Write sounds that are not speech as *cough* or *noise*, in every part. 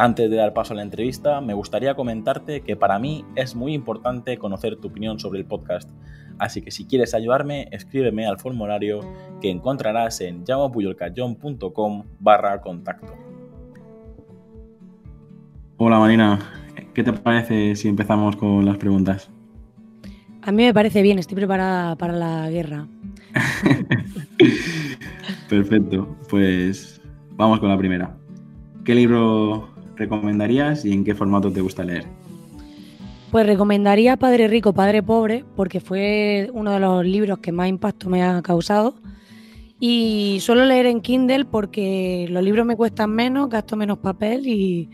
Antes de dar paso a la entrevista, me gustaría comentarte que para mí es muy importante conocer tu opinión sobre el podcast. Así que si quieres ayudarme, escríbeme al formulario que encontrarás en llamapuyolcayón.com barra contacto. Hola Marina, ¿qué te parece si empezamos con las preguntas? A mí me parece bien, estoy preparada para la guerra. *laughs* Perfecto, pues vamos con la primera. ¿Qué libro recomendarías y en qué formato te gusta leer? Pues recomendaría Padre Rico, Padre Pobre, porque fue uno de los libros que más impacto me ha causado. Y suelo leer en Kindle porque los libros me cuestan menos, gasto menos papel y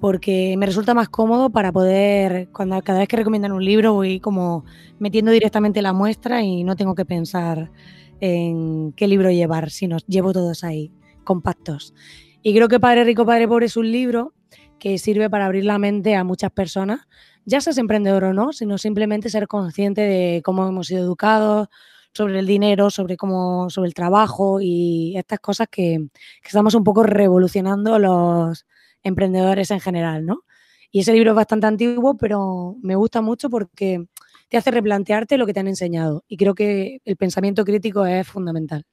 porque me resulta más cómodo para poder, cuando cada vez que recomiendan un libro, voy como metiendo directamente la muestra y no tengo que pensar en qué libro llevar, sino llevo todos ahí, compactos. Y creo que Padre Rico, Padre Pobre es un libro que sirve para abrir la mente a muchas personas, ya seas emprendedor o no, sino simplemente ser consciente de cómo hemos sido educados, sobre el dinero, sobre cómo, sobre el trabajo y estas cosas que, estamos un poco revolucionando los emprendedores en general, ¿no? Y ese libro es bastante antiguo, pero me gusta mucho porque te hace replantearte lo que te han enseñado. Y creo que el pensamiento crítico es fundamental.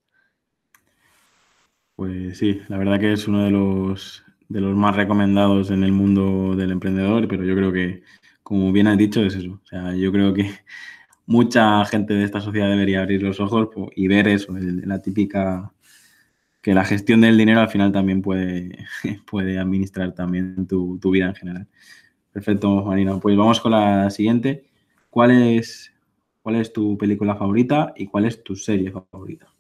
Pues sí, la verdad que es uno de los, de los más recomendados en el mundo del emprendedor, pero yo creo que, como bien has dicho, es eso. O sea, yo creo que *laughs* mucha gente de esta sociedad debería abrir los ojos y ver eso, la típica que la gestión del dinero al final también puede, *laughs* puede administrar también tu, tu vida en general. Perfecto, Marina. Pues vamos con la siguiente. ¿Cuál es, ¿Cuál es tu película favorita y cuál es tu serie favorita?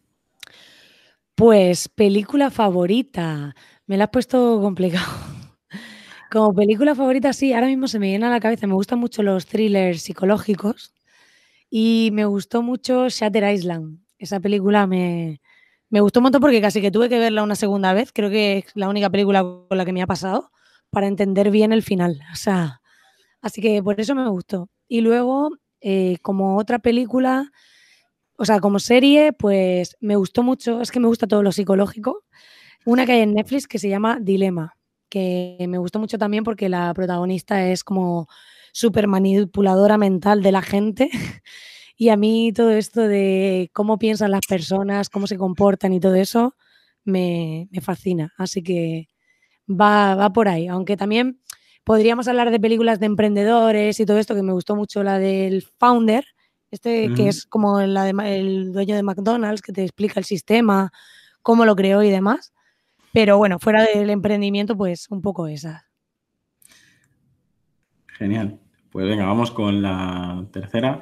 Pues película favorita. Me la has puesto complicado. *laughs* Como película favorita, sí, ahora mismo se me viene a la cabeza. Me gustan mucho los thrillers psicológicos y me gustó mucho Shatter Island. Esa película me, me gustó un montón porque casi que tuve que verla una segunda vez. Creo que es la única película con la que me ha pasado para entender bien el final. O sea, así que por eso me gustó. Y luego, eh, como otra película, o sea, como serie, pues me gustó mucho, es que me gusta todo lo psicológico. Una que hay en Netflix que se llama Dilema, que me gustó mucho también porque la protagonista es como súper manipuladora mental de la gente. *laughs* Y a mí todo esto de cómo piensan las personas, cómo se comportan y todo eso, me, fascina. Así que va, va por ahí. Aunque también podríamos hablar de películas de emprendedores y todo esto, que me gustó mucho la del Founder, este que es como la de, el dueño de McDonald's, que te explica el sistema, cómo lo creó y demás. Pero bueno, fuera del emprendimiento, pues un poco esa. Genial. Pues venga, vamos con la tercera.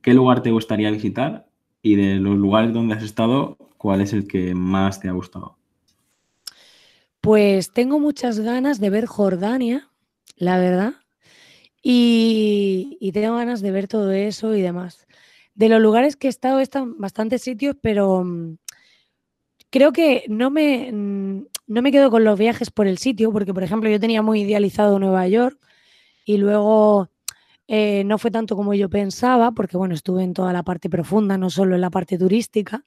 ¿Qué lugar te gustaría visitar? Y de los lugares donde has estado, ¿cuál es el que más te ha gustado? Pues tengo muchas ganas de ver Jordania, la verdad. Y, tengo ganas de ver todo eso y demás. De los lugares que he estado, en bastantes sitios, pero mm, creo que no me, no me quedo con los viajes por el sitio, porque por ejemplo yo tenía muy idealizado Nueva York y luego eh, no fue tanto como yo pensaba, porque bueno, estuve en toda la parte profunda, no solo en la parte turística.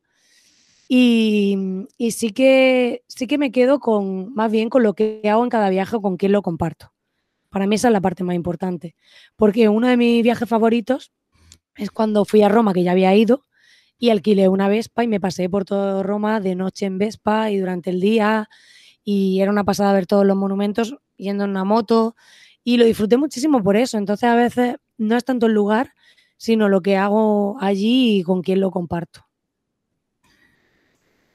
Y, y, sí, que, sí que me quedo con más bien con lo que hago en cada viaje o con quién lo comparto. Para mí esa es la parte más importante. Porque uno de mis viajes favoritos es cuando fui a Roma, que ya había ido, y alquilé una Vespa y me pasé por todo Roma de noche en Vespa y durante el día. Y era una pasada ver todos los monumentos yendo en una moto. Y lo disfruté muchísimo por eso. Entonces a veces no es tanto el lugar, sino lo que hago allí y con quién lo comparto.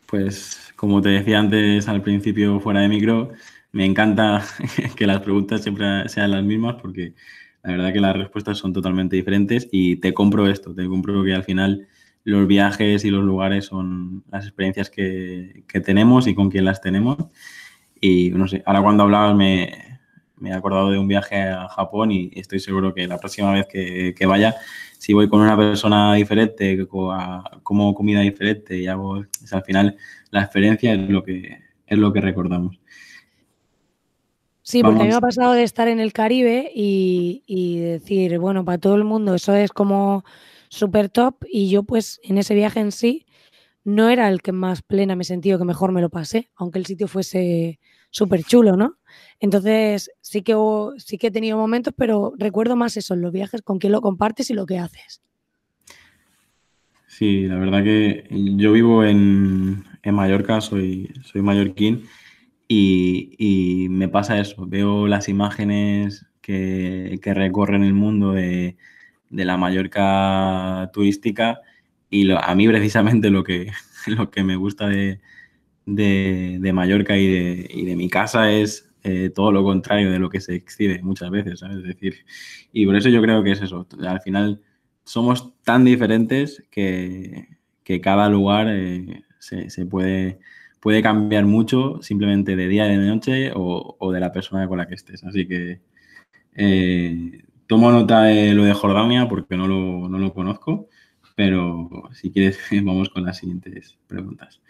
Pues como te decía antes al principio fuera de micro, me encanta *laughs* que las preguntas siempre sean las mismas porque la verdad que las respuestas son totalmente diferentes y te compro esto, te compro que al final los viajes y los lugares son las experiencias que, tenemos y con quién las tenemos. Y no sé, ahora cuando hablabas me, me he acordado de un viaje a Japón y estoy seguro que la próxima vez que, vaya, si voy con una persona diferente, como comida diferente y hago, al final la experiencia es lo que, es lo que recordamos. Sí, porque a mí me ha pasado de estar en el Caribe y, y decir, bueno, para todo el mundo eso es como súper top y yo pues en ese viaje en sí no era el que más plena me sentí o que mejor me lo pasé, aunque el sitio fuese súper chulo, ¿no? Entonces sí que, sí que he tenido momentos, pero recuerdo más eso, los viajes, con quién lo compartes y lo que haces. Sí, la verdad que yo vivo en, Mallorca, soy, soy mallorquín y, me pasa eso, veo las imágenes que, recorren el mundo de, de la Mallorca turística y a mí precisamente lo que, *laughs* lo que me gusta de, Mallorca y de, mi casa es eh, todo lo contrario de lo que se exhibe muchas veces, ¿sabes? Es decir, y por eso yo creo que es eso. Al final somos tan diferentes que, cada lugar eh, se, puede, puede cambiar mucho simplemente de día y de noche o, de la persona con la que estés. Así que eh, tomo nota de lo de Jordania porque no lo, no lo conozco pero si quieres *laughs* vamos con las siguientes preguntas.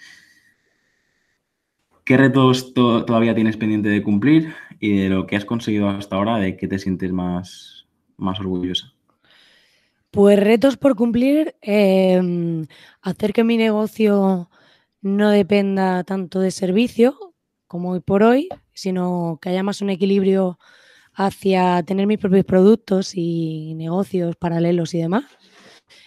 ¿Qué retos todavía tienes pendiente de cumplir y de lo que has conseguido hasta ahora, de qué te sientes más, más orgullosa? Pues retos por cumplir, em, hacer que mi negocio no dependa tanto de servicio como hoy por hoy, sino que haya más un equilibrio hacia tener mis propios productos y negocios paralelos y demás.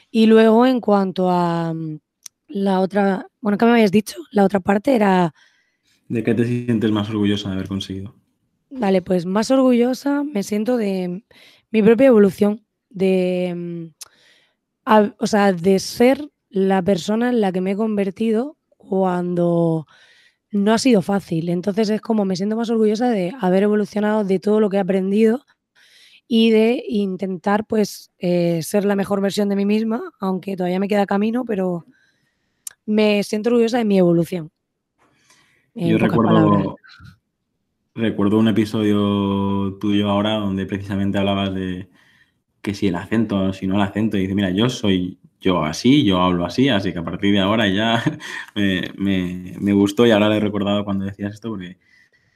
Y luego en cuanto a mm, la otra, bueno, ¿qué me habías dicho? La otra parte era... ¿De qué te sientes más orgullosa de haber conseguido? Vale, pues más orgullosa me siento de mi propia evolución, de, mm, o sea, de ser la persona en la que me he convertido cuando no ha sido fácil. Entonces es como me siento más orgullosa de haber evolucionado, de todo lo que he aprendido y de intentar pues eh, ser la mejor versión de mí misma, aunque todavía me queda camino, pero me siento orgullosa de mi evolución. Yo recuerdo, recuerdo un episodio tuyo ahora donde precisamente hablabas de que si el acento, si no el acento, y dice, mira, yo soy yo así, yo hablo así, así que a partir de ahora ya *laughs* me, me, me gustó y ahora le he recordado cuando decías esto porque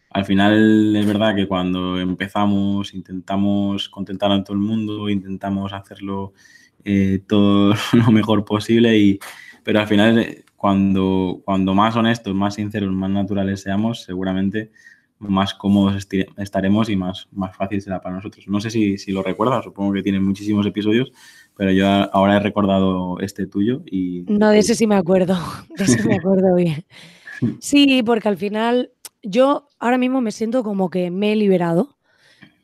al final es verdad que cuando empezamos intentamos contentar a todo el mundo, intentamos hacerlo eh, *laughs* todo lo mejor posible, y, pero al final eh, cuando, cuando más honestos, más sinceros, más naturales seamos, seguramente más cómodos estaremos y más, más fácil será para nosotros. No sé si, si lo recuerdas, supongo que tiene muchísimos episodios, pero yo ahora he recordado este tuyo y... No, de ese sí me acuerdo, *laughs* de ese me acuerdo bien. Sí, porque al final yo ahora mismo me siento como que me he liberado.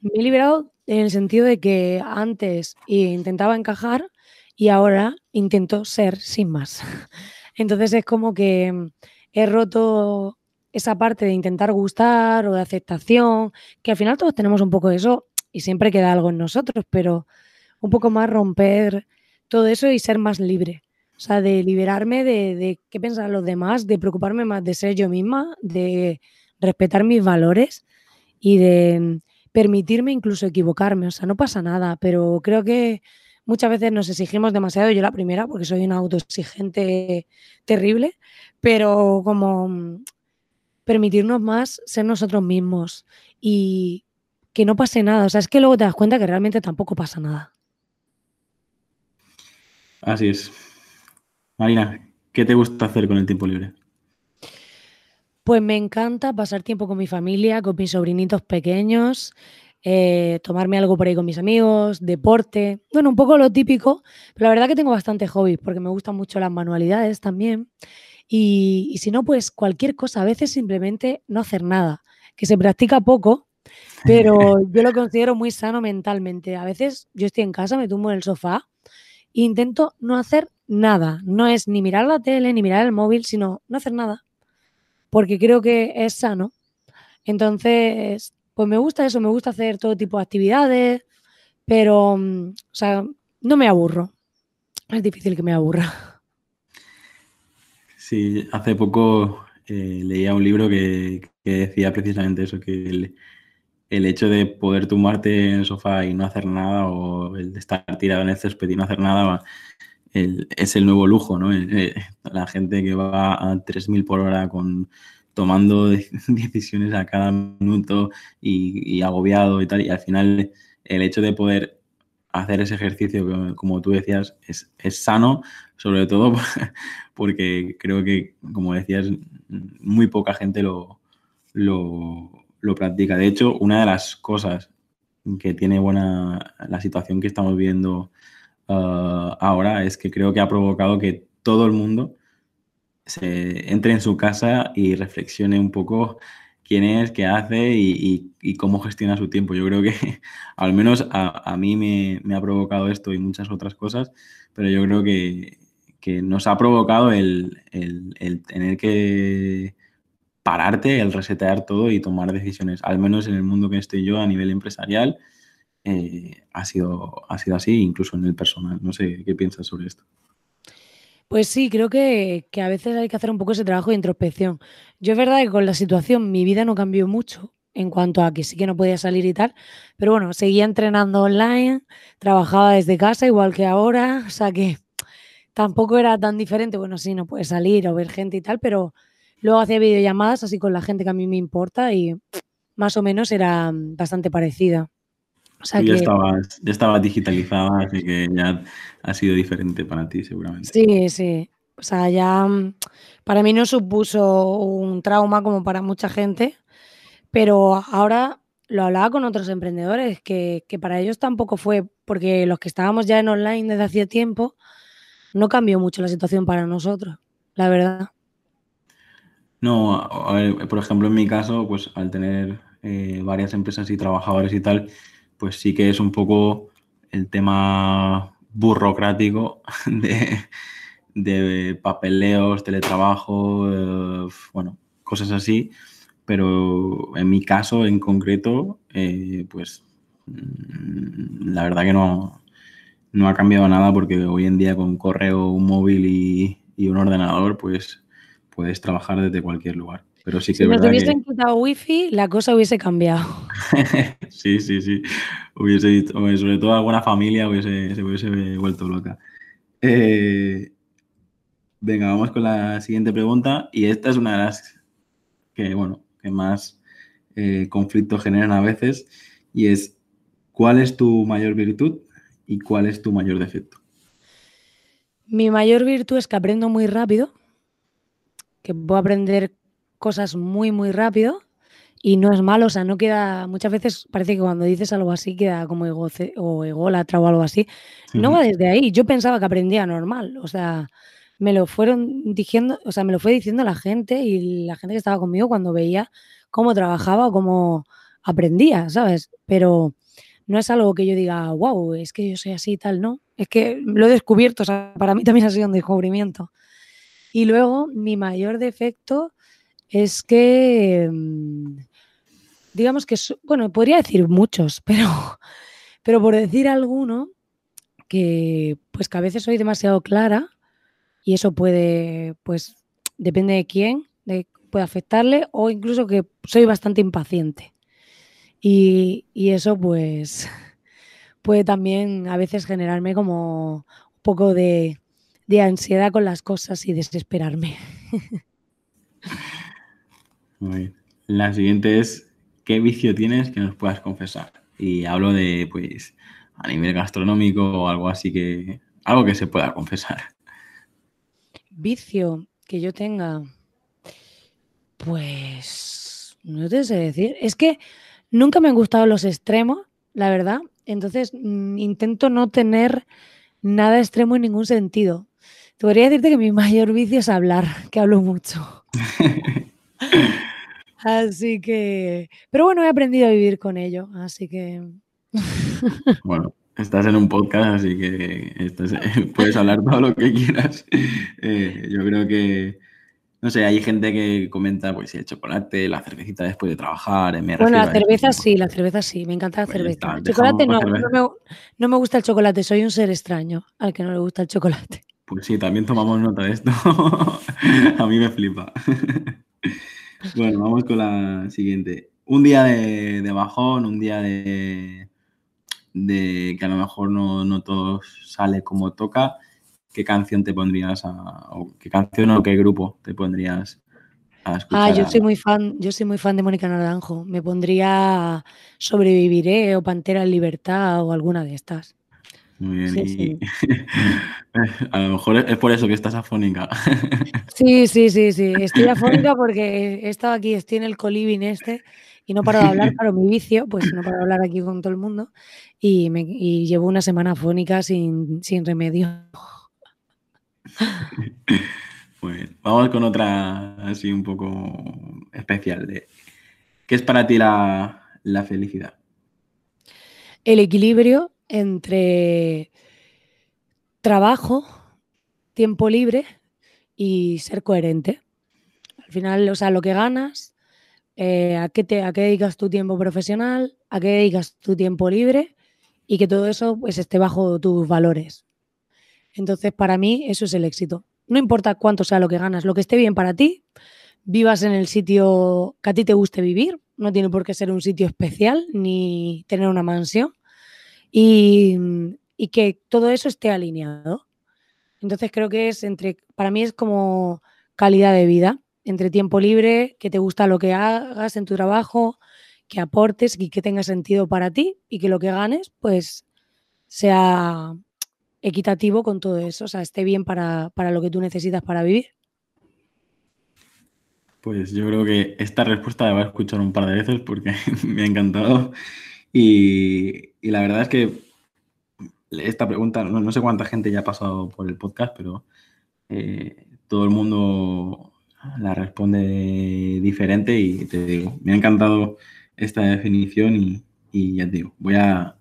Me he liberado en el sentido de que antes intentaba encajar y ahora intento ser sin más. *laughs* Entonces es como que he roto esa parte de intentar gustar o de aceptación, que al final todos tenemos un poco de eso y siempre queda algo en nosotros, pero un poco más romper todo eso y ser más libre. O sea, de liberarme de, de qué piensan los demás, de preocuparme más de ser yo misma, de respetar mis valores y de permitirme incluso equivocarme. O sea, no pasa nada, pero creo que muchas veces nos exigimos demasiado. Yo la primera, porque soy una autoexigente terrible, pero como permitirnos más ser nosotros mismos y que no pase nada. O sea, es que luego te das cuenta que realmente tampoco pasa nada. Así es. Marina, ¿qué te gusta hacer con el tiempo libre? Pues me encanta pasar tiempo con mi familia, con mis sobrinitos pequeños, eh, tomarme algo por ahí con mis amigos, deporte, bueno, un poco lo típico, pero la verdad que tengo bastante hobbies porque me gustan mucho las manualidades también. Y, y si no, pues cualquier cosa, a veces simplemente no hacer nada, que se practica poco, pero *laughs* yo lo considero muy sano mentalmente. A veces yo estoy en casa, me tumbo en el sofá intento no hacer nada. No es ni mirar la tele, ni mirar el móvil, sino no hacer nada porque creo que es sano. Entonces, pues me gusta eso, me gusta hacer todo tipo de actividades, pero, mm, o sea, no me aburro. Es difícil que me aburra. Sí, hace poco eh, leía un libro que, decía precisamente eso, que el hecho de poder tumbarte en el sofá y no hacer nada o el de estar tirado en el césped y no hacer nada es el nuevo lujo, ¿no? Eh, la gente que va a 3.000 por hora con tomando *laughs* decisiones a cada minuto y, agobiado y tal, y al final el hecho de poder hacer ese ejercicio, como tú decías, es, sano, sobre todo *laughs* porque creo que, como decías, muy poca gente lo, lo, lo practica. De hecho, una de las cosas que tiene buena la situación que estamos viendo uh, ahora es que creo que ha provocado que todo el mundo se entre en su casa y reflexione un poco quién es, qué hace y, cómo gestiona su tiempo. Yo creo que *laughs* al menos a, mí me, ha provocado esto y muchas otras cosas, pero yo creo que, nos ha provocado el, el tener que pararte, el resetear todo y tomar decisiones. Al menos en el mundo que estoy yo a nivel empresarial, eh, ha, sido, ha sido así, incluso en el personal. No sé qué piensas sobre esto. Pues sí, creo que, a veces hay que hacer un poco ese trabajo de introspección. Yo es verdad que con la situación mi vida no cambió mucho en cuanto a que sí que no podía salir y tal, pero bueno, seguía entrenando online, trabajaba desde casa igual que ahora, o sea que tampoco era tan diferente, bueno, sí, no puedes salir o ver gente y tal, pero Luego hacía videollamadas así con la gente que a mí me importa y más o menos era bastante parecida. O sea ya, estabas, digitalizada, así que ya ha sido diferente para ti seguramente. Sí, sí. O sea, ya para mí no supuso un trauma como para mucha gente, pero ahora lo hablaba con otros emprendedores, que, que, para ellos tampoco fue, porque los que estábamos ya en online desde hacía tiempo, no cambió mucho la situación para nosotros, la verdad. No, por ejemplo, en mi caso, pues al tener eh, varias empresas y trabajadores y tal, pues sí que es un poco el tema burocrático *laughs* de, papeleos, teletrabajo, eh, bueno, cosas así. Pero en mi caso en concreto, eh, pues mm, la verdad que no, no ha cambiado nada porque hoy en día con correo, un móvil y, y un ordenador, pues puedes trabajar desde cualquier lugar. Pero sí que si nos hubiesen quitado wifi, la cosa hubiese cambiado. *laughs* sí, sí, sí. Hubiese, sobre todo alguna familia hubiese, se hubiese vuelto loca. Eh, venga, vamos con la siguiente pregunta. Y esta es una de las que, bueno, que más eh, conflictos generan a veces. Y es, ¿cuál es tu mayor virtud y cuál es tu mayor defecto? Mi mayor virtud es que aprendo muy rápido que puedo aprender cosas muy, muy rápido y no es malo, o sea, no queda, muchas veces parece que cuando dices algo así queda como ego, o ególatra o algo así. No va desde ahí, yo pensaba que aprendía normal, o sea, me lo fueron diciendo, o sea, me lo fue diciendo la gente y la gente que estaba conmigo cuando veía cómo trabajaba o cómo aprendía, ¿sabes? Pero no es algo que yo diga, wow, es que yo soy así y tal, no. Es que lo he descubierto, o sea, para mí también ha sido un descubrimiento. Y luego mi mayor defecto es que, mm, digamos que, bueno, podría decir muchos, *laughs* pero, pero por decir alguno, que pues que a veces soy demasiado clara y eso puede, pues, depende de quién, puede afectarle o incluso que soy bastante impaciente. Y, y eso pues *laughs* puede también a veces generarme como un poco de, de ansiedad con las cosas y desesperarme. *laughs* Muy bien. La siguiente es, ¿qué vicio tienes que nos puedas confesar? Y hablo de, pues, a nivel gastronómico o algo así que, algo que se pueda confesar. Vicio que yo tenga, pues, no te sé decir. Es que nunca me han gustado los extremos, la verdad. Entonces, mm, intento no tener nada extremo en ningún sentido. Podría decirte que mi mayor vicio es hablar, que hablo mucho. *laughs* así que, pero bueno, he aprendido a vivir con ello, así que... *laughs* bueno, estás en un podcast, así que *laughs* puedes hablar todo lo que quieras. Eh, yo creo que, no sé, hay gente que comenta, pues, el chocolate, la cervecita después de trabajar. bueno, la cerveza sí, la cerveza sí, me encanta la pues cerveza. el chocolate no, no me gusta el chocolate, soy un ser extraño al que no le gusta el chocolate. Pues sí, también tomamos nota de esto. *laughs* a mí me flipa. *laughs* bueno, vamos con la siguiente. un día de, bajón, un día de, de, que a lo mejor no, no todo sale como toca, ¿qué canción te pondrías a, o qué canción o qué grupo te pondrías a escuchar? Ah, yo soy muy fan, yo soy muy fan de Mónica Naranjo. Me pondría Sobreviviré o Pantera en Libertad o alguna de estas. Muy bien. *laughs* a lo mejor es por eso que estás afónica. *laughs* sí, sí, sí, sí. Estoy afónica porque he estado aquí, estoy en el coliving este y no paro de hablar, *laughs* claro, mi vicio, pues no paro de hablar aquí con todo el mundo y, me, llevo una semana afónica sin, remedio. Pues vamos con otra así un poco especial. De, ¿Qué es para ti la, la felicidad? El equilibrio entre trabajo, tiempo libre y ser coherente. Al final, o sea, lo que ganas, eh, a, qué te, a qué dedicas tu tiempo profesional, a qué dedicas tu tiempo libre y que todo eso pues, esté bajo tus valores. Entonces, para mí, eso es el éxito. No importa cuánto sea lo que ganas, lo que esté bien para ti, vivas en el sitio que a ti te guste vivir, no tiene por qué ser un sitio especial ni tener una mansión, y, que todo eso esté alineado. Entonces creo que es entre, para mí es como calidad de vida, entre tiempo libre, que te gusta lo que hagas en tu trabajo, que aportes y que tenga sentido para ti y que lo que ganes pues sea equitativo con todo eso, o sea, esté bien para, para lo que tú necesitas para vivir. Pues yo creo que esta respuesta la voy a escuchar un par de veces porque *laughs* me ha encantado y, la verdad es que esta pregunta, no, sé cuánta gente ya ha pasado por el podcast, pero eh, todo el mundo la responde diferente y te digo, me ha encantado esta definición y, ya te digo, voy a,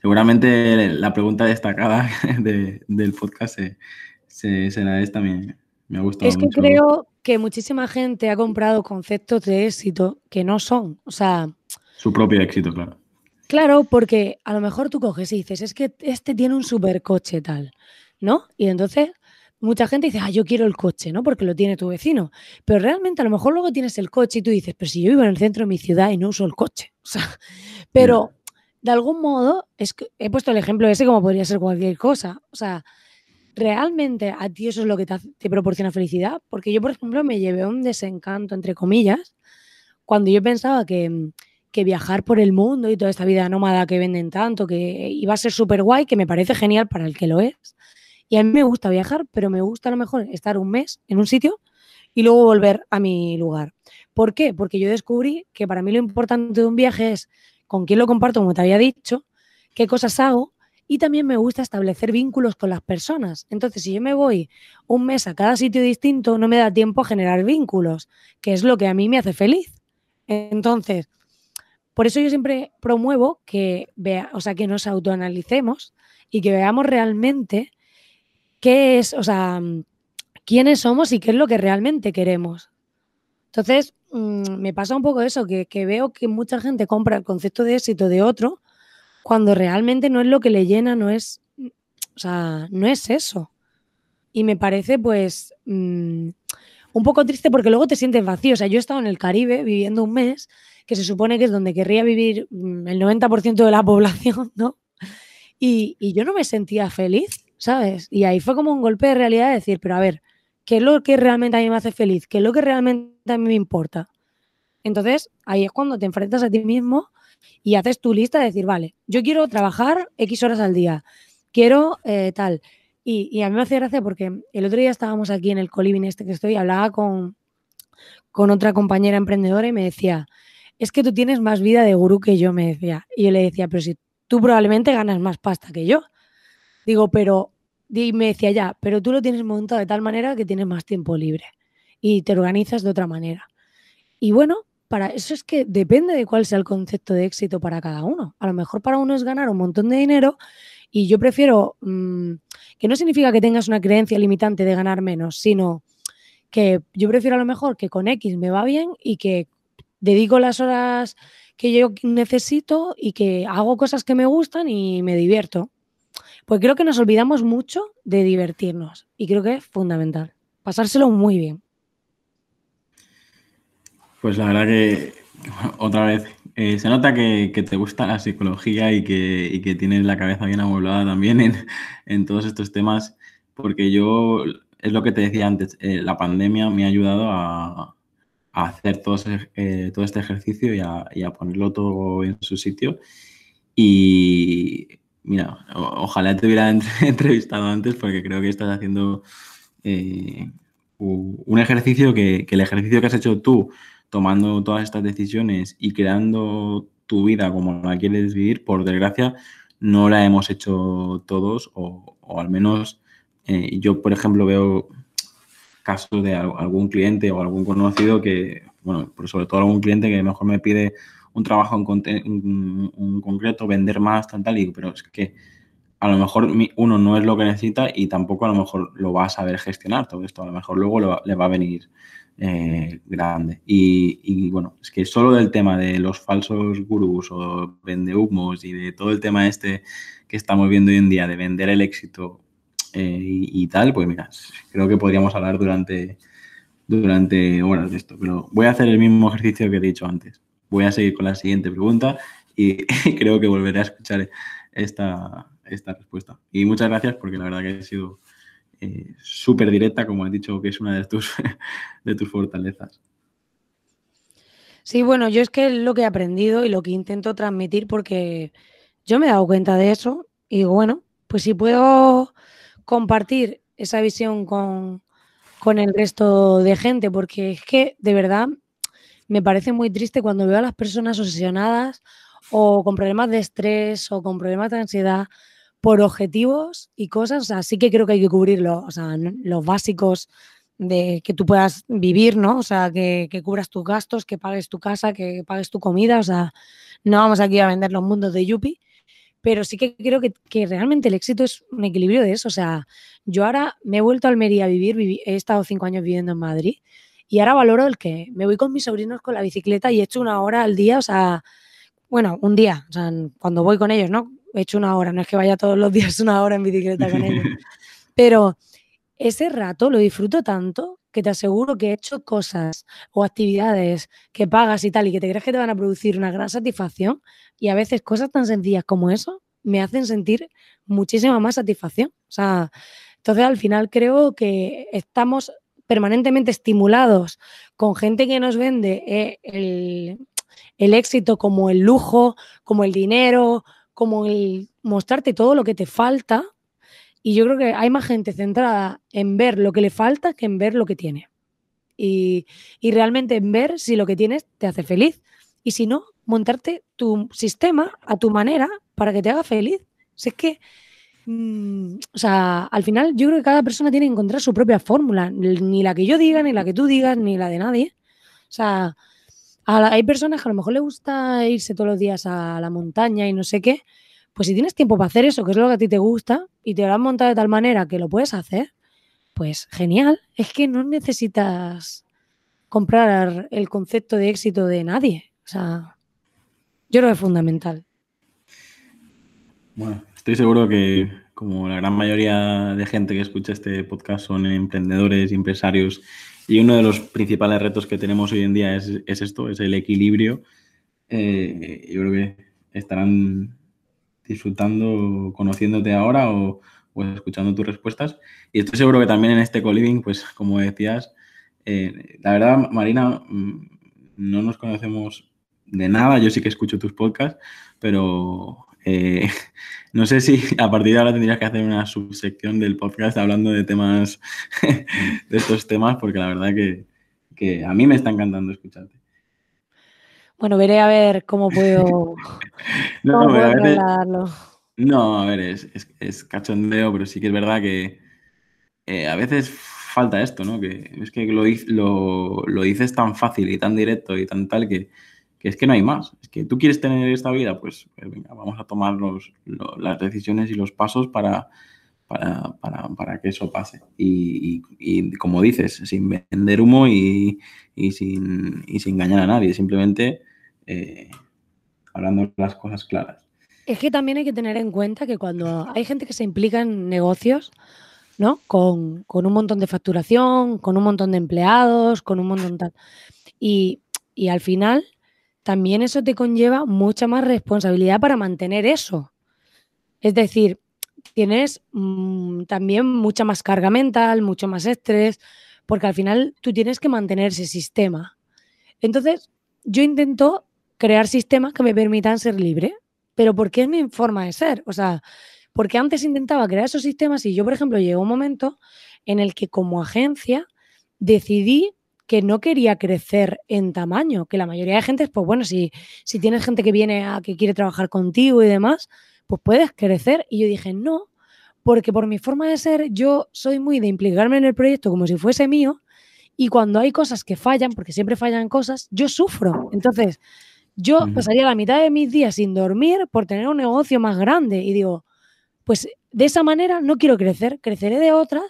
seguramente la pregunta destacada *laughs* del podcast se, será esta, me, me ha gustado. Es que creo que muchísima gente ha comprado conceptos de éxito que no son, o sea... Su propio éxito, claro. Claro, porque a lo mejor tú coges y dices, es que este tiene un supercoche tal, ¿no? Y entonces mucha gente dice, ah, yo quiero el coche, ¿no? Porque lo tiene tu vecino. Pero realmente a lo mejor luego tienes el coche y tú dices, pero si yo vivo en el centro de mi ciudad y no uso el coche. *laughs* O sea, pero de algún modo, es que he puesto el ejemplo ese como podría ser cualquier cosa. O sea, realmente a ti eso es lo que te, te proporciona felicidad. Porque yo, por ejemplo, me llevé un desencanto, entre comillas, cuando yo pensaba que viajar por el mundo y toda esta vida nómada que venden tanto, que iba a ser súper guay, que me parece genial para el que lo es. Y a mí me gusta viajar, pero me gusta a lo mejor estar un mes en un sitio y luego volver a mi lugar. ¿Por qué? Porque yo descubrí que para mí lo importante de un viaje es con quién lo comparto, como te había dicho, qué cosas hago y también me gusta establecer vínculos con las personas. Entonces, si yo me voy un mes a cada sitio distinto, no me da tiempo a generar vínculos, que es lo que a mí me hace feliz. Entonces, por eso yo siempre promuevo que, vea, o sea, que nos autoanalicemos y que veamos realmente qué es, o sea, quiénes somos y qué es lo que realmente queremos. Entonces, mm, me pasa un poco eso, que, veo que mucha gente compra el concepto de éxito de otro cuando realmente no es lo que le llena, no es, o sea, no es eso. Y me parece, pues, mm, un poco triste porque luego te sientes vacío. O sea, yo he estado en el Caribe viviendo un mes que se supone que es donde querría vivir mm, el 90% de la *laughs* población, ¿no? Y, yo no me sentía feliz, ¿sabes? Y ahí fue como un golpe de realidad de decir, pero a ver, ¿qué es lo que realmente a mí me hace feliz? ¿Qué es lo que realmente a mí me importa? Entonces, ahí es cuando te enfrentas a ti mismo y haces tu lista de decir, vale, yo quiero trabajar X horas al día, quiero eh, tal. Y, y, a mí me hace gracia porque el otro día estábamos aquí en el coliving este que estoy, hablaba con, con otra compañera emprendedora y me decía, es que tú tienes más vida de gurú que yo, me decía. Y yo le decía, pero si tú probablemente ganas más pasta que yo. Digo, pero, y me decía ya, pero tú lo tienes montado de tal manera que tienes más tiempo libre y te organizas de otra manera. Y bueno, para eso es que depende de cuál sea el concepto de éxito para cada uno. A lo mejor para uno es ganar un montón de dinero y yo prefiero, mm, que no significa que tengas una creencia limitante de ganar menos, sino que yo prefiero a lo mejor que con X me va bien y que dedico las horas que yo necesito y que hago cosas que me gustan y me divierto. Pues creo que nos olvidamos mucho de divertirnos y creo que es fundamental. Pasárselo muy bien. Pues la verdad que Otra vez, eh, se nota que, te gusta la psicología y que, que, tienes la cabeza bien amueblada también en, en, todos estos temas, porque yo, es lo que te decía antes, eh, la pandemia me ha ayudado a, a hacer todo, eh, todo este ejercicio y a, y a, ponerlo todo en su sitio. Y mira, ojalá te hubiera *laughs* entrevistado antes porque creo que estás haciendo un ejercicio que, que el ejercicio que has hecho tú tomando todas estas decisiones y creando tu vida como la quieres vivir, por desgracia, no la hemos hecho todos o, al menos eh, yo, por ejemplo, veo casos de algún cliente o algún conocido que, bueno, sobre todo algún cliente que mejor me pide un trabajo en concreto, vender más, tal, tal, y, pero es que a lo mejor uno no es lo que necesita y tampoco a lo mejor lo va a saber gestionar todo esto, a lo mejor luego le va a venir eh, grande. Y, bueno, es que solo del tema de los falsos gurús o vendehumos y de todo el tema este que estamos viendo hoy en día de vender el éxito eh, y, tal, pues mira, creo que podríamos hablar durante, durante horas de esto. Pero voy a hacer el mismo ejercicio que he dicho antes. Voy a seguir con la siguiente pregunta y *laughs* creo que volveré a escuchar esta, esta respuesta. Y muchas gracias porque la verdad que ha sido eh, súper directa, como has dicho, que es una de tus, *laughs* de tus fortalezas. Sí, bueno, yo es que es lo que he aprendido y lo que intento transmitir porque yo me he dado cuenta de eso y bueno, pues si puedo compartir esa visión con, con el resto de gente, porque es que de verdad me parece muy triste cuando veo a las personas obsesionadas o con problemas de estrés o con problemas de ansiedad por objetivos y cosas, o sea, sí que creo que hay que cubrirlo, o sea, los básicos de que tú puedas vivir, ¿no? O sea, que, cubras tus gastos, que pagues tu casa, que pagues tu comida, o sea, no vamos aquí a vender los mundos de Yuppie, pero sí que creo que, realmente el éxito es un equilibrio de eso, o sea, yo ahora me he vuelto a Almería a vivir, he estado cinco años viviendo en Madrid y ahora valoro el que me voy con mis sobrinos con la bicicleta y he hecho una hora al día, o sea, bueno, un día, o sea, cuando voy con ellos, ¿no? he hecho una hora, no es que vaya todos los días una hora en bicicleta con ellos, *laughs* pero ese rato lo disfruto tanto que te aseguro que he hecho cosas o actividades que pagas y tal y que te crees que te van a producir una gran satisfacción y a veces cosas tan sencillas como eso me hacen sentir muchísima más satisfacción. O sea, entonces al final creo que estamos permanentemente estimulados con gente que nos vende eh, el, el éxito como el lujo, como el dinero, como el mostrarte todo lo que te falta. Y yo creo que hay más gente centrada en ver lo que le falta que en ver lo que tiene. Y, realmente en ver si lo que tienes te hace feliz. Y si no, montarte tu sistema a tu manera para que te haga feliz. Si es que, mm, o sea, al final yo creo que cada persona tiene que encontrar su propia fórmula. Ni la que yo diga, ni la que tú digas, ni la de nadie. O sea, hay personas que a lo mejor les gusta irse todos los días a la montaña y no sé qué. Pues si tienes tiempo para hacer eso, que es lo que a ti te gusta, y te lo han montado de tal manera que lo puedes hacer, pues genial. Es que no necesitas comprar el concepto de éxito de nadie. O sea, yo creo que es fundamental. Bueno, estoy seguro que como la gran mayoría de gente que escucha este podcast son emprendedores empresarios y uno de los principales retos que tenemos hoy en día es, esto, es el equilibrio. Eh, yo creo que estarán disfrutando, conociéndote ahora o, escuchando tus respuestas. Y estoy seguro que también en este co-living, pues como decías, eh, la verdad, Marina, mm, no nos conocemos de nada. Yo sí que escucho tus podcasts, pero eh, *laughs* no sé si a partir de ahora tendrías que hacer una subsección del podcast hablando de temas, *laughs* de estos temas, porque la verdad que, a mí me está encantando escucharte. Bueno, veré a ver cómo *laughs* puedo, *laughs* no, No, a ver, es, es, cachondeo, pero sí que es verdad que eh, a veces falta esto, ¿no? Que es que lo, lo, lo dices tan fácil y tan directo y tan tal que, que es que no hay más. Es que tú quieres tener esta vida, pues, pues venga, vamos a tomar los, las decisiones y los pasos para, para, que eso pase. Y, como dices, sin vender humo y, sin, sin, engañar a nadie, simplemente eh, hablando las cosas claras. Es que también hay que tener en cuenta que cuando hay gente que se implica en negocios, ¿no? Con, con un montón de facturación, con un montón de empleados, con un montón tal. Y, y al final también eso te conlleva mucha más responsabilidad para mantener eso. Es decir, tienes mm, también mucha más carga mental, mucho más estrés, porque al final tú tienes que mantener ese sistema. Entonces, yo intento crear sistemas que me permitan ser libre, pero ¿por qué es mi forma de ser? O sea, porque antes intentaba crear esos sistemas y yo, por ejemplo, llegó un momento en el que como agencia decidí que no quería crecer en tamaño, que la mayoría de gente, pues bueno, si, si tienes gente que viene a que quiere trabajar contigo y demás, pues puedes crecer. Y yo dije, no, porque por mi forma de ser, yo soy muy de implicarme en el proyecto como si fuese mío. Y cuando hay cosas que fallan, porque siempre fallan cosas, yo sufro. Entonces, yo pasaría la mitad de mis días sin dormir por tener un negocio más grande. Y digo, pues de esa manera no quiero crecer, creceré de otras,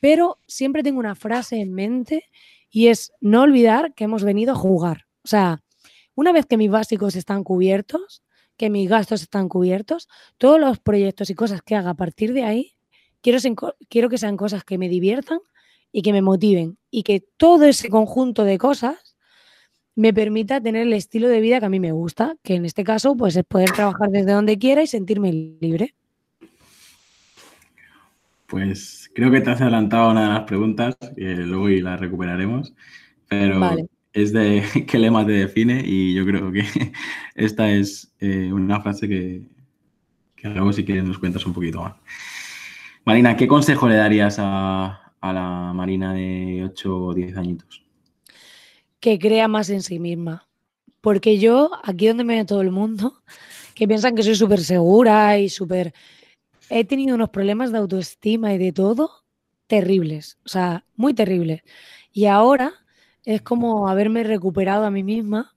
pero siempre tengo una frase en mente y es no olvidar que hemos venido a jugar. O sea, una vez que mis básicos están cubiertos, que mis gastos están cubiertos, todos los proyectos y cosas que haga a partir de ahí, quiero, quiero que sean cosas que me diviertan y que me motiven y que todo ese conjunto de cosas me permita tener el estilo de vida que a mí me gusta, que en este caso pues es poder trabajar desde donde quiera y sentirme libre. Pues creo que te has adelantado una de las preguntas, que luego y las recuperaremos, pero es de *laughs* qué lema te define y yo creo que *laughs* esta es eh, una frase que, luego si quieres nos cuentas un poquito más. Marina, ¿qué consejo le darías a, a la Marina de 8 o 10 añitos? Que crea más en sí misma. Porque yo, aquí donde me ve todo el mundo, *laughs* que piensan que soy súper segura y súper he tenido unos problemas de autoestima y de todo terribles, o sea, muy terribles. Y ahora es como haberme recuperado a mí misma,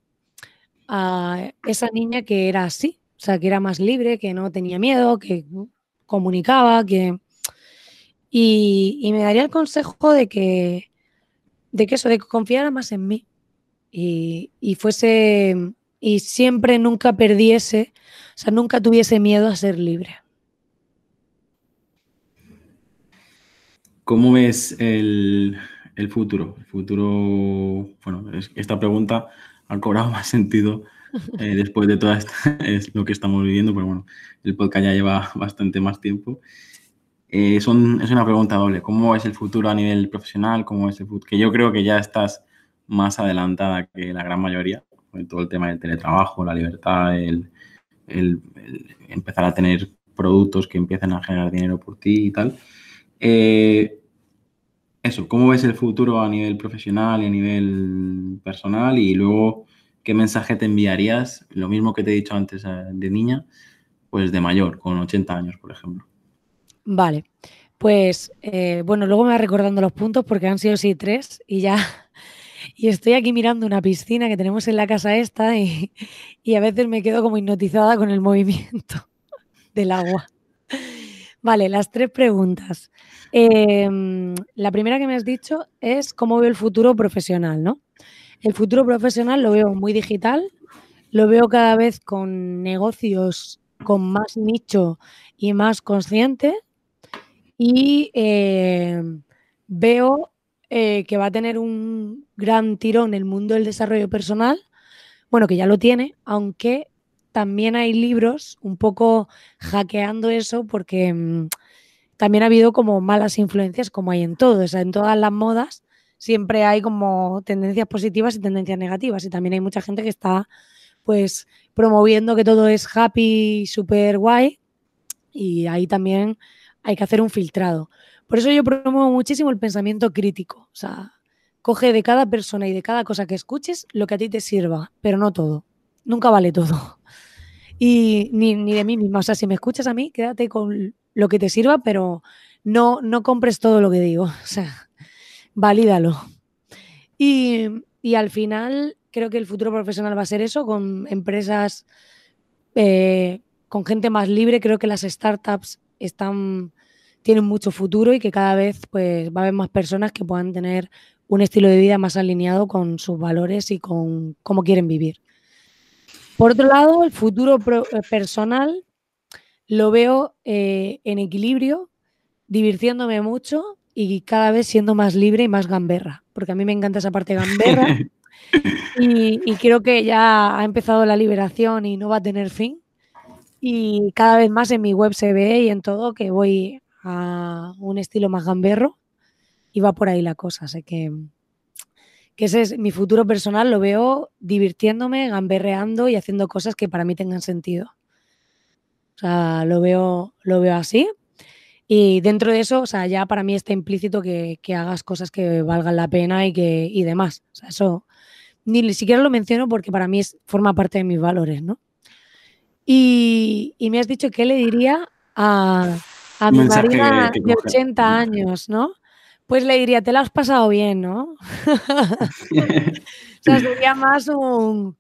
a esa niña que era así, o sea, que era más libre, que no tenía miedo, que comunicaba, que... Y, me daría el consejo de que, de que eso, de que confiara más en mí y, y fuese, y siempre nunca perdiese, o sea, nunca tuviese miedo a ser libre. ¿Cómo ves el, futuro? El futuro, bueno, esta pregunta ha cobrado *laughs* más sentido eh, *laughs* después de todo *laughs* es lo que estamos viviendo, pero bueno, el podcast ya lleva bastante más tiempo. Eh, es una pregunta doble. ¿Cómo es el futuro a nivel profesional? ¿Cómo es el futuro? Que yo creo que ya estás más adelantada que la gran mayoría, con todo el tema del teletrabajo, la libertad, el, empezar a tener productos que empiecen a generar dinero por ti y tal. Eh, eso, ¿cómo ves el futuro a nivel profesional y a nivel personal? Y luego, ¿qué mensaje te enviarías? Lo mismo que te he dicho antes eh, de niña, pues de mayor, con 80 años, por ejemplo. Vale, pues eh, bueno, luego me va recordando los puntos porque han sido sí tres y ya. Y estoy aquí mirando una piscina que tenemos en la casa esta y, y a veces me quedo como hipnotizada con el movimiento *laughs* del agua. Vale, las tres preguntas. Em, la primera que me has dicho es cómo veo el futuro profesional, ¿no? El futuro profesional lo veo muy digital, lo veo cada vez con negocios con más nicho y más consciente y em, veo eh, que va a tener un gran tirón el mundo del desarrollo personal, bueno, que ya lo tiene, aunque también hay libros un poco hackeando eso porque mm, también ha habido como malas influencias como hay en todo, o sea, en todas las modas siempre hay como tendencias positivas y tendencias negativas y también hay mucha gente que está pues promoviendo que todo es happy, super guay y ahí también hay que hacer un filtrado. Por eso yo promuevo muchísimo el pensamiento crítico, o sea, coge de cada persona y de cada cosa que escuches lo que a ti te sirva, pero no todo. Nunca vale todo y ni, ni, de mí misma. O sea, si me escuchas a mí, quédate con lo que te sirva, pero no, no compres todo lo que digo. *laughs* O sea, valídalo. Y, y al final creo que el futuro profesional va a ser eso, con empresas, eh, con gente más libre. Creo que las startups están, tienen mucho futuro y que cada vez pues, va a haber más personas que puedan tener un estilo de vida más alineado con sus valores y con cómo quieren vivir. Por otro lado, el futuro eh, personal lo veo eh, en equilibrio, divirtiéndome mucho y cada vez siendo más libre y más gamberra, porque a mí me encanta esa parte gamberra. *laughs* y, y creo que ya ha empezado la liberación y no va a tener fin. Y cada vez más en mi web se ve y en todo que voy a un estilo más gamberro y va por ahí la cosa. Sé que, que ese es mi futuro personal, lo veo divirtiéndome, gamberreando y haciendo cosas que para mí tengan sentido. O sea, lo veo, lo veo así. Y dentro de eso, o sea, ya para mí está implícito que, que hagas cosas que valgan la pena y, que, y demás. O sea, eso ni siquiera lo menciono porque para mí es, forma parte de mis valores, ¿no? Y, y me has dicho qué le diría a, a mi Marina de 80 años, ¿no? Pues le diría, te la has pasado bien, ¿no? *laughs* *laughs* o sea, sería más un,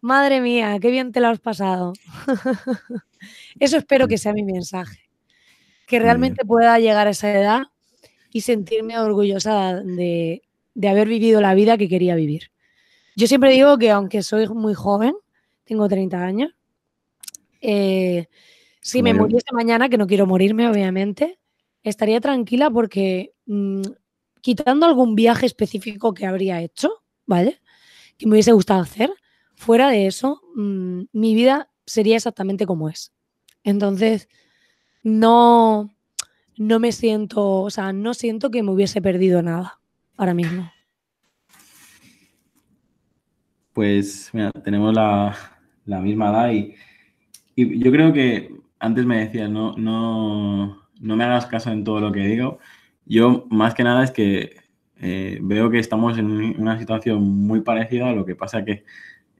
madre mía, qué bien te la has pasado. *laughs* Eso espero que sea mi mensaje que realmente pueda llegar a esa edad y sentirme orgullosa de, haber vivido la vida que quería vivir. Yo siempre digo que aunque soy muy joven, tengo 30 años, eh, si me muriese mañana, que no quiero morirme, obviamente, estaría tranquila porque mm, quitando algún viaje específico que habría hecho, ¿vale? Que me hubiese gustado hacer, fuera de eso, mm, mi vida sería exactamente como es. Entonces, no, no me siento, o sea, no siento que me hubiese perdido nada ahora mismo. Pues mira, tenemos la, misma edad y, yo creo que antes me decías, no, no, no me hagas caso en todo lo que digo. Yo más que nada es que eh, veo que estamos en una situación muy parecida, a lo que pasa que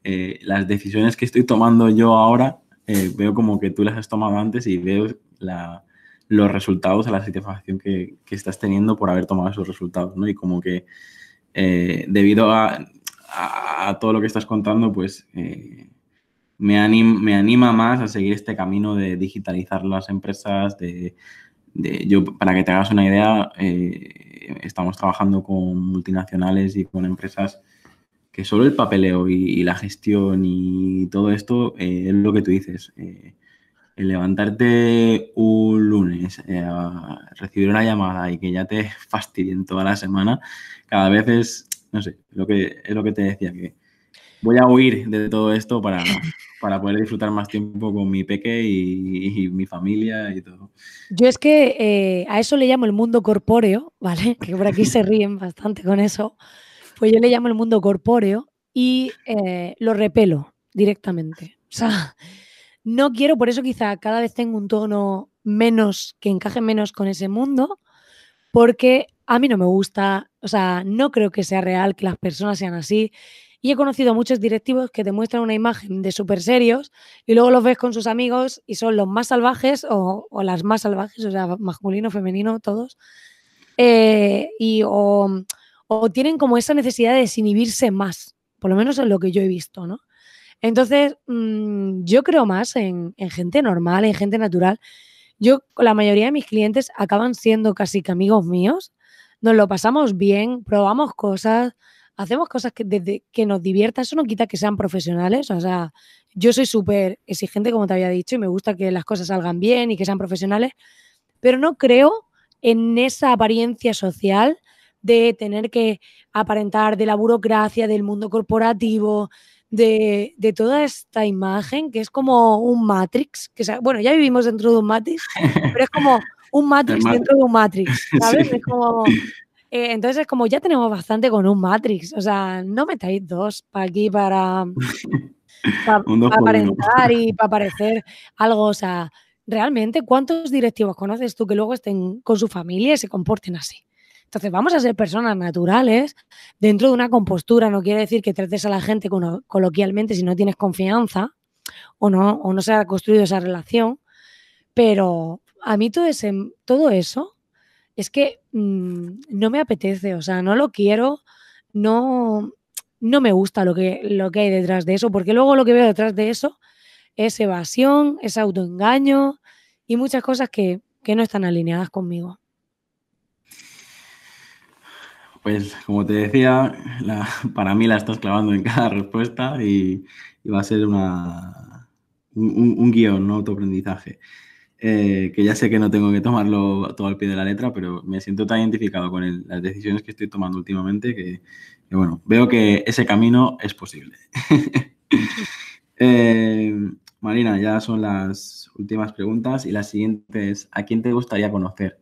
eh, las decisiones que estoy tomando yo ahora eh, veo como que tú las has tomado antes y veo los resultados, a la satisfacción que, estás teniendo por haber tomado esos resultados, ¿no? Y como que debido a, todo lo que estás contando, pues eh, me, me anima más a seguir este camino de digitalizar las empresas, de, yo, para que te hagas una idea, eh, estamos trabajando con multinacionales y con empresas que solo el papeleo y, la gestión y todo esto es lo que tú dices el levantarte un lunes, eh, recibir una llamada y que ya te *laughs* fastidien toda la semana, cada vez es, no sé, lo que, es lo que te decía, que voy a huir de todo esto para, para poder disfrutar más tiempo con mi peque y, mi familia y todo. Yo es que eh, a eso le llamo el mundo corpóreo, ¿vale? *laughs* Que por aquí se ríen bastante con eso. Pues yo le llamo el mundo corpóreo y eh, lo repelo directamente. O sea, no quiero, por eso quizá cada vez tengo un tono menos, que encaje menos con ese mundo, porque a mí no me gusta, o sea, no creo que sea real que las personas sean así. Y he conocido muchos directivos que te muestran una imagen de súper serios y luego los ves con sus amigos y son los más salvajes o, las más salvajes, o sea, masculino, femenino, todos. Eh, y o, tienen como esa necesidad de desinhibirse más, por lo menos en lo que yo he visto, ¿no? Entonces, mm, yo creo más en, gente normal, en gente natural. Yo, la mayoría de mis clientes acaban siendo casi que amigos míos. Nos lo pasamos bien, probamos cosas, hacemos cosas que, desde, que nos diviertan. Eso no quita que sean profesionales. O sea, yo soy súper exigente, como te había dicho, y me gusta que las cosas salgan bien y que sean profesionales, pero no creo en esa apariencia social de tener que aparentar de la burocracia, del mundo corporativo, de, toda esta imagen que es como un Matrix, que bueno, ya vivimos dentro de un Matrix, pero es como un *laughs* Matrix dentro de un Matrix, *laughs* ¿sabes? Es como, eh, entonces es como ya tenemos bastante con un Matrix, o sea, no metáis dos para aquí para, *laughs* para, aparentar y para parecer algo, o sea, realmente, ¿cuántos directivos conoces tú que luego estén con su familia y se comporten así? Entonces, vamos a ser personas naturales dentro de una compostura. No quiere decir que trates a la gente coloquialmente si no tienes confianza o no, o no se ha construido esa relación. Pero a mí todo, ese, todo eso es que mm, no me apetece, o sea, no lo quiero, no, no me gusta lo que, lo que hay detrás de eso, porque luego lo que veo detrás de eso es evasión, es autoengaño y muchas cosas que no están alineadas conmigo. Pues como te decía, para mí la estás clavando en cada respuesta y, va a ser una, un, guion, ¿no? Autoaprendizaje. Eh, que ya sé que no tengo que tomarlo todo al pie de la letra, pero me siento tan identificado con las decisiones que estoy tomando últimamente que, bueno, veo que ese camino es posible. *laughs* Eh, Marina, ya son las últimas preguntas y la siguiente es, ¿a quién te gustaría conocer?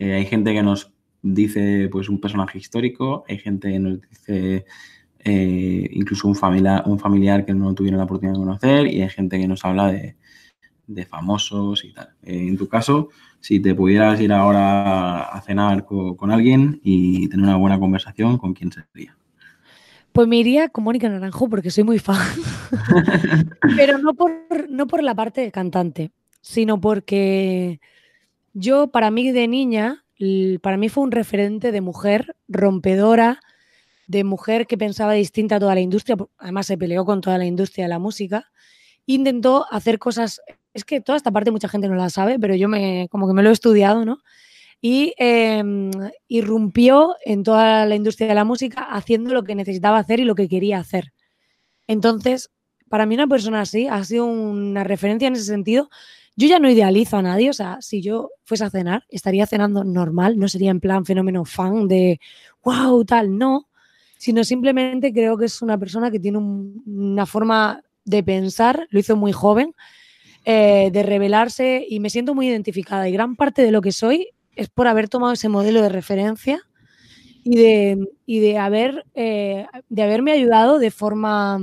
Eh, hay gente que nos dice pues un personaje histórico, hay gente que nos dice incluso un familiar, un familiar que no tuvieron la oportunidad de conocer y hay gente que nos habla de, de famosos y tal. Eh, en tu caso, si te pudieras ir ahora a cenar con, alguien y tener una buena conversación, ¿con quién sería? Pues me iría con Mónica Naranjo porque soy muy fan. *laughs* Pero no por, no por la parte de cantante, sino porque yo, para mí de niña, para mí fue un referente de mujer rompedora, de mujer que pensaba distinta a toda la industria, además se peleó con toda la industria de la música, intentó hacer cosas es que toda esta parte mucha gente no la sabe, pero yo me, como que me lo he estudiado, ¿no? Y em, irrumpió en toda la industria de la música haciendo lo que necesitaba hacer y lo que quería hacer. Entonces, para mí una persona así ha sido una referencia en ese sentido. Yo ya no idealizo a nadie, o sea, si yo fuese a cenar, estaría cenando normal, no sería en plan fenómeno fan de wow, tal, no, sino simplemente creo que es una persona que tiene una forma de pensar, lo hizo muy joven, eh, de revelarse y me siento muy identificada. Y gran parte de lo que soy es por haber tomado ese modelo de referencia y de, de, haber, eh, de haberme ayudado de forma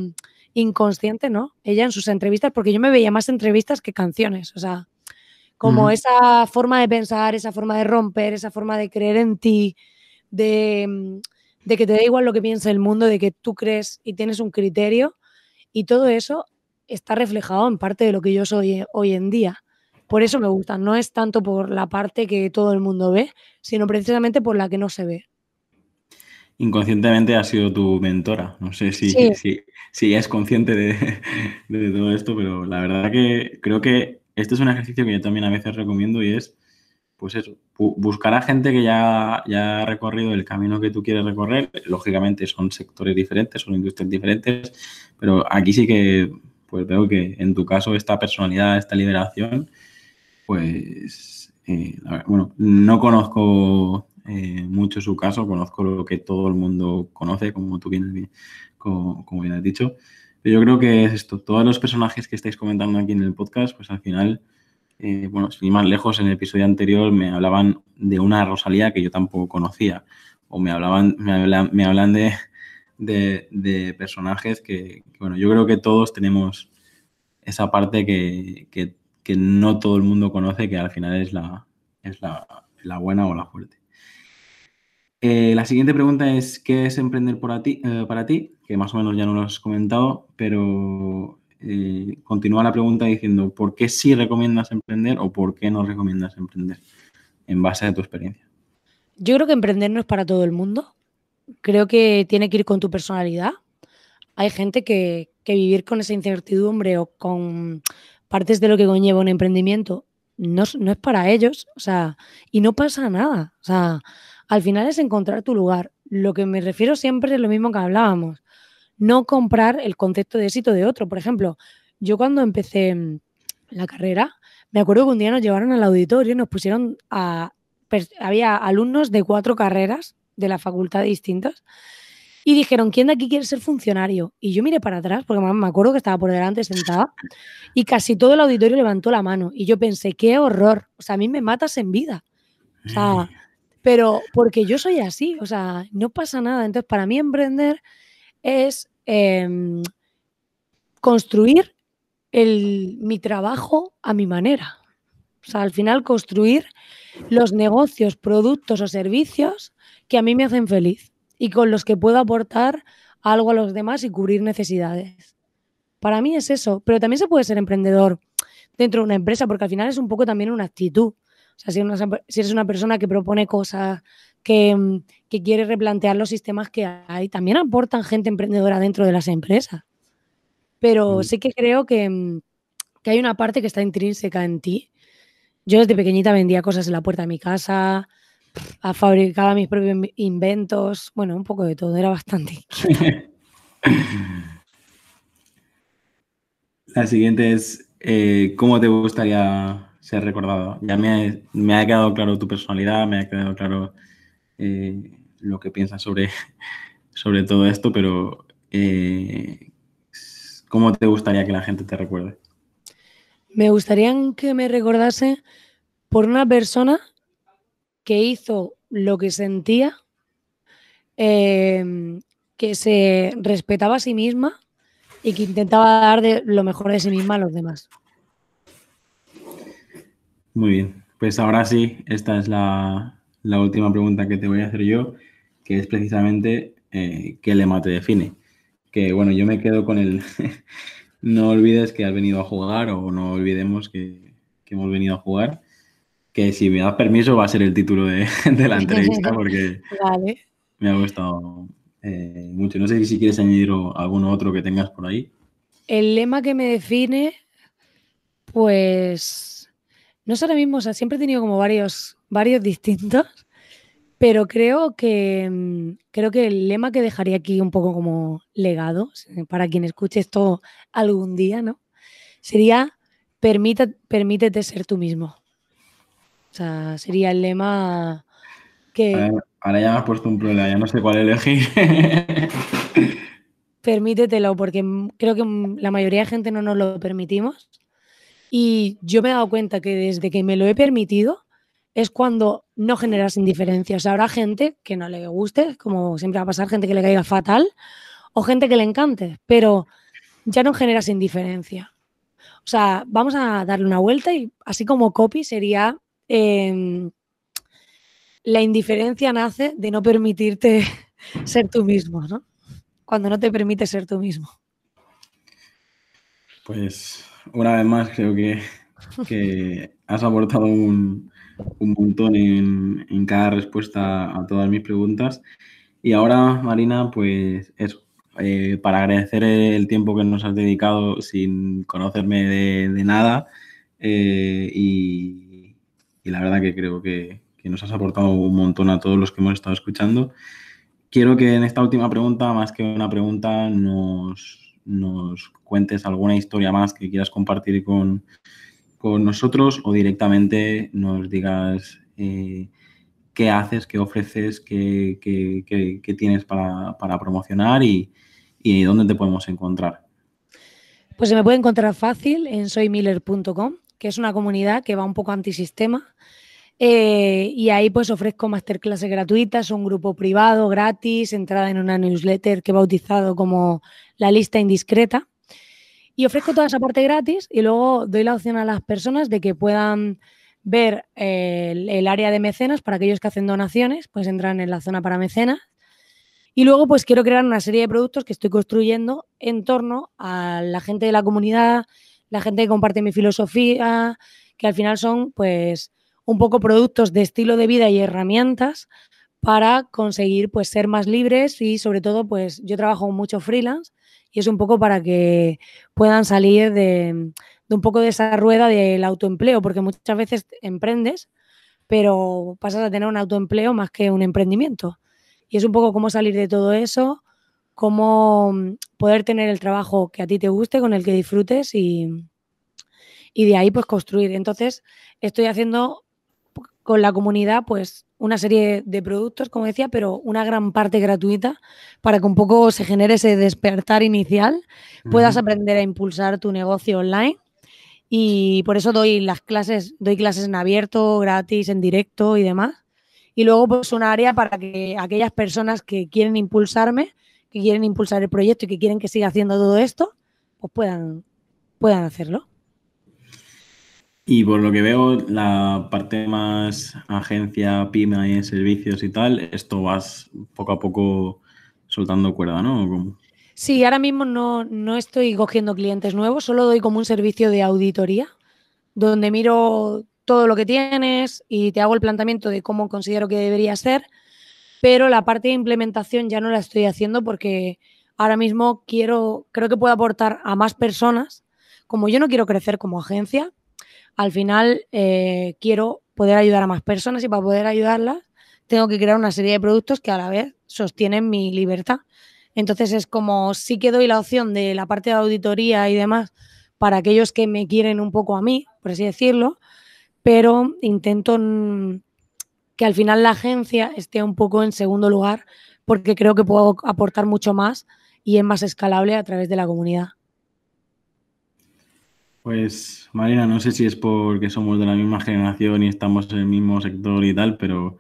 inconsciente, ¿no? Ella en sus entrevistas, porque yo me veía más entrevistas que canciones, o sea, como esa forma de pensar, esa forma de romper, esa forma de creer en ti, de, de que te da igual lo que piensa el mundo, de que tú crees y tienes un criterio, y todo eso está reflejado en parte de lo que yo soy hoy en día. Por eso me gusta, no es tanto por la parte que todo el mundo ve, sino precisamente por la que no se ve. Inconscientemente ha sido tu mentora. No sé si, si, es consciente de, todo esto, pero la verdad que creo que este es un ejercicio que yo también a veces recomiendo y es, pues eso, buscar a gente que ya, ya ha recorrido el camino que tú quieres recorrer. Lógicamente son sectores diferentes, son industrias diferentes, pero aquí sí que pues veo que en tu caso esta personalidad, esta liberación, pues, eh, bueno, no conozco eh, mucho su caso, conozco lo que todo el mundo conoce, como tú bien, como, bien has dicho. Pero yo creo que es esto, todos los personajes que estáis comentando aquí en el podcast, pues al final, eh, bueno, sin más lejos, en el episodio anterior me hablaban de una Rosalía que yo tampoco conocía, o me hablaban, me hablan, me hablan de, de, personajes que, bueno, yo creo que todos tenemos esa parte que, no todo el mundo conoce, que al final es la, es la, buena o la fuerte. Eh, la siguiente pregunta es, ¿qué es emprender ti, eh, para ti? Que más o menos ya no lo has comentado, pero eh, continúa la pregunta diciendo, ¿por qué sí recomiendas emprender o por qué no recomiendas emprender en base a tu experiencia? Yo creo que emprender no es para todo el mundo creo que tiene que ir con tu personalidad. Hay gente que, vivir con esa incertidumbre o con partes de lo que conlleva un emprendimiento no, no, es para ellos, o sea, y no pasa nada. O sea, al final es encontrar tu lugar. Lo que me refiero siempre es lo mismo que hablábamos. No comprar el concepto de éxito de otro. Por ejemplo, yo cuando empecé la carrera, me acuerdo que un día nos llevaron al auditorio y nos pusieron a. Había alumnos de cuatro carreras de la facultad distintos. Y dijeron, ¿quién de aquí quiere ser funcionario? Y yo miré para atrás, porque me acuerdo que estaba por delante sentada, y casi todo el auditorio levantó la mano. Y yo pensé, qué horror. O sea, a mí me matas en vida. O sea, pero porque yo soy así, o sea, no pasa nada. Entonces, para mí emprender es em, construir el, mi trabajo a mi manera. O sea, al final construir los negocios, productos o servicios que a mí me hacen feliz y con los que puedo aportar algo a los demás y cubrir necesidades. Para mí es eso, pero también se puede ser emprendedor dentro de una empresa porque al final es un poco también una actitud. O sea, si, eres una persona que propone cosas, que, quiere replantear los sistemas que hay, también aportan gente emprendedora dentro de las empresas. Pero mm. sí que creo que, que hay una parte que está intrínseca en ti. Yo desde pequeñita vendía cosas en la puerta de mi casa, fabricaba mis propios inventos, bueno, un poco de todo, era bastante. *laughs* La siguiente es, eh, ¿cómo te gustaría ser recordado. Ya me, me, ha quedado claro tu personalidad, me ha quedado claro eh, lo que piensas sobre, *laughs* sobre todo esto, pero eh, ¿cómo te gustaría que la gente te recuerde? Me gustaría que me recordase por una persona que hizo lo que sentía, em, que se respetaba a sí misma y que intentaba dar lo mejor de sí misma a los demás. Muy bien, pues ahora sí, esta es la, última pregunta que te voy a hacer yo, que es precisamente eh, qué lema te define. Que bueno, yo me quedo con el *laughs* no olvides que has venido a jugar o no olvidemos que, que hemos venido a jugar que si me das permiso va a ser el título de, *laughs* la entrevista porque *laughs* me ha gustado eh, mucho. No sé si quieres añadir alguno otro que tengas por ahí. El lema que me define, pues, no sé ahora mismo, o sea, siempre he tenido como varios, varios distintos, pero creo que, mm, creo que el lema que dejaría aquí un poco como legado, para quien escuche esto algún día, ¿no? Sería permítete ser tú mismo. O sea, sería el lema que... Ahora, ya me has puesto un problema, ya no sé cuál elegir. *laughs* Permítetelo, porque creo que la mayoría de gente no nos lo permitimos. Y yo me he dado cuenta que desde que me lo he permitido es cuando no generas indiferencia. O sea, habrá gente que no le guste, como siempre va a pasar, gente que le caiga fatal, o gente que le encante, pero ya no generas indiferencia. O sea, vamos a darle una vuelta y así como copy sería Em, la indiferencia nace de no permitirte *laughs* ser tú mismo, ¿no? Cuando no te permite ser tú mismo. Pues una vez más creo que, has aportado un, montón en, cada respuesta a todas mis preguntas. Y ahora, Marina, pues eso, eh, para agradecer el tiempo que nos has dedicado sin conocerme de, nada eh, y, y la verdad que creo que, nos has aportado un montón a todos los que hemos estado escuchando. Quiero que en esta última pregunta, más que una pregunta, nos, cuentes alguna historia más que quieras compartir con, nosotros o directamente nos digas eh, qué haces, qué ofreces, qué, tienes para, promocionar y, y, dónde te podemos encontrar. Pues se me puede encontrar fácil en soymiller.com que es una comunidad que va un poco antisistema. Eh, y ahí pues ofrezco masterclasses gratuitas, un grupo privado, gratis, entrada en una newsletter que he bautizado como la lista indiscreta. Y ofrezco toda esa parte gratis y luego doy la opción a las personas de que puedan ver eh, el, área de mecenas para aquellos que hacen donaciones, pues entran en la zona para mecenas. Y luego pues quiero crear una serie de productos que estoy construyendo en torno a la gente de la comunidad, la gente que comparte mi filosofía, que al final son pues un poco productos de estilo de vida y herramientas para conseguir pues ser más libres y sobre todo pues yo trabajo mucho freelance y es un poco para que puedan salir de, un poco de esa rueda del autoempleo, porque muchas veces emprendes, pero pasas a tener un autoempleo más que un emprendimiento. Y es un poco cómo salir de todo eso, cómo poder tener el trabajo que a ti te guste, con el que disfrutes y, y de ahí pues construir. Entonces estoy haciendo con la comunidad pues una serie de productos, como decía, pero una gran parte gratuita para que un poco se genere ese despertar inicial, puedas aprender a impulsar tu negocio online. Y por eso doy las clases, doy clases en abierto, gratis, en directo y demás. Y luego pues un área para que aquellas personas que quieren impulsarme, que quieren impulsar el proyecto y que quieren que siga haciendo todo esto, pues puedan, puedan hacerlo. Y por lo que veo, la parte más agencia, pyme y servicios y tal, esto vas poco a poco soltando cuerda, ¿no? Sí, ahora mismo no, no estoy cogiendo clientes nuevos, solo doy como un servicio de auditoría, donde miro todo lo que tienes y te hago el planteamiento de cómo considero que debería ser, pero la parte de implementación ya no la estoy haciendo porque ahora mismo quiero, creo que puedo aportar a más personas. Como yo no quiero crecer como agencia, al final eh, quiero poder ayudar a más personas y para poder ayudarlas tengo que crear una serie de productos que a la vez sostienen mi libertad. Entonces es como sí que doy la opción de la parte de auditoría y demás para aquellos que me quieren un poco a mí, por así decirlo, pero intento que al final la agencia esté un poco en segundo lugar porque creo que puedo aportar mucho más y es más escalable a través de la comunidad. Pues Marina, no sé si es porque somos de la misma generación y estamos en el mismo sector y tal, pero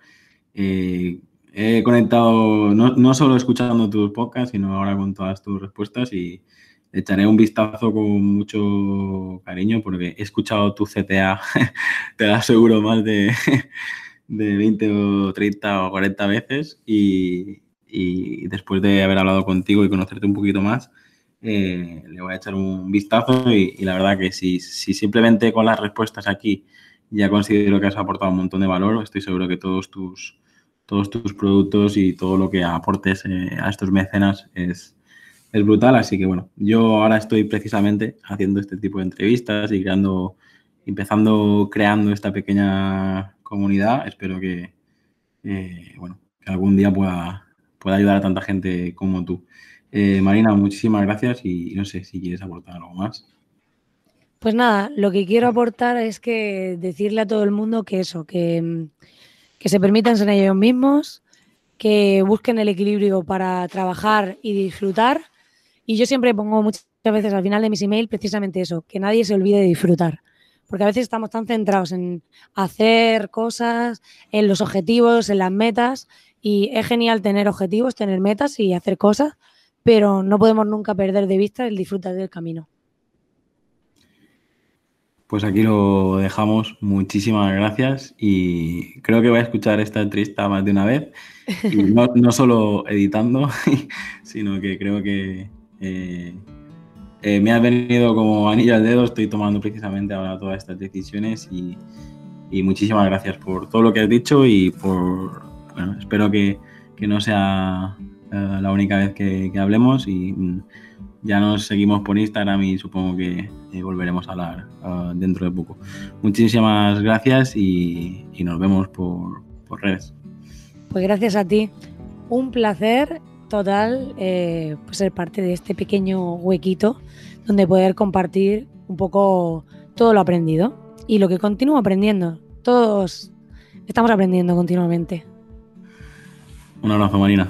eh, he conectado no, no, solo escuchando tus podcasts, sino ahora con todas tus respuestas y echaré un vistazo con mucho cariño porque he escuchado tu CTA, *laughs* te lo aseguro, más de, *laughs* de 20 o 30 o 40 veces y, y después de haber hablado contigo y conocerte un poquito más, eh, le voy a echar un vistazo y, la verdad que si, si, simplemente con las respuestas aquí ya considero que has aportado un montón de valor, estoy seguro que todos tus, todos tus productos y todo lo que aportes eh, a estos mecenas es, es brutal. Así que bueno, yo ahora estoy precisamente haciendo este tipo de entrevistas y creando, empezando creando esta pequeña comunidad. Espero que, eh, bueno, que algún día pueda pueda ayudar a tanta gente como tú. Eh, Marina, muchísimas gracias y no sé si quieres aportar algo más. Pues nada, lo que quiero aportar es que decirle a todo el mundo que eso, que, que se permitan ser ellos mismos, que busquen el equilibrio para trabajar y disfrutar. Y yo siempre pongo muchas veces al final de mis emails precisamente eso, que nadie se olvide de disfrutar. Porque a veces estamos tan centrados en hacer cosas, en los objetivos, en las metas, y es genial tener objetivos, tener metas y hacer cosas, pero no podemos nunca perder de vista el disfrutar del camino. Pues aquí lo dejamos. Muchísimas gracias y creo que voy a escuchar esta entrevista más de una vez. Y no, *laughs* no, solo editando, *laughs* sino que creo que eh, eh, me ha venido como anillo al dedo. Estoy tomando precisamente ahora todas estas decisiones y, y muchísimas gracias por todo lo que has dicho y por bueno, espero que, no sea eh, la única vez que, hablemos y mm, ya nos seguimos por Instagram y supongo que eh, volveremos a hablar eh, dentro de poco. Muchísimas gracias y, nos vemos por, redes. Pues gracias a ti. Un placer total pues ser parte de este pequeño huequito donde poder compartir un poco todo lo aprendido y lo que continúo aprendiendo. Todos estamos aprendiendo continuamente. Un abrazo, Marina.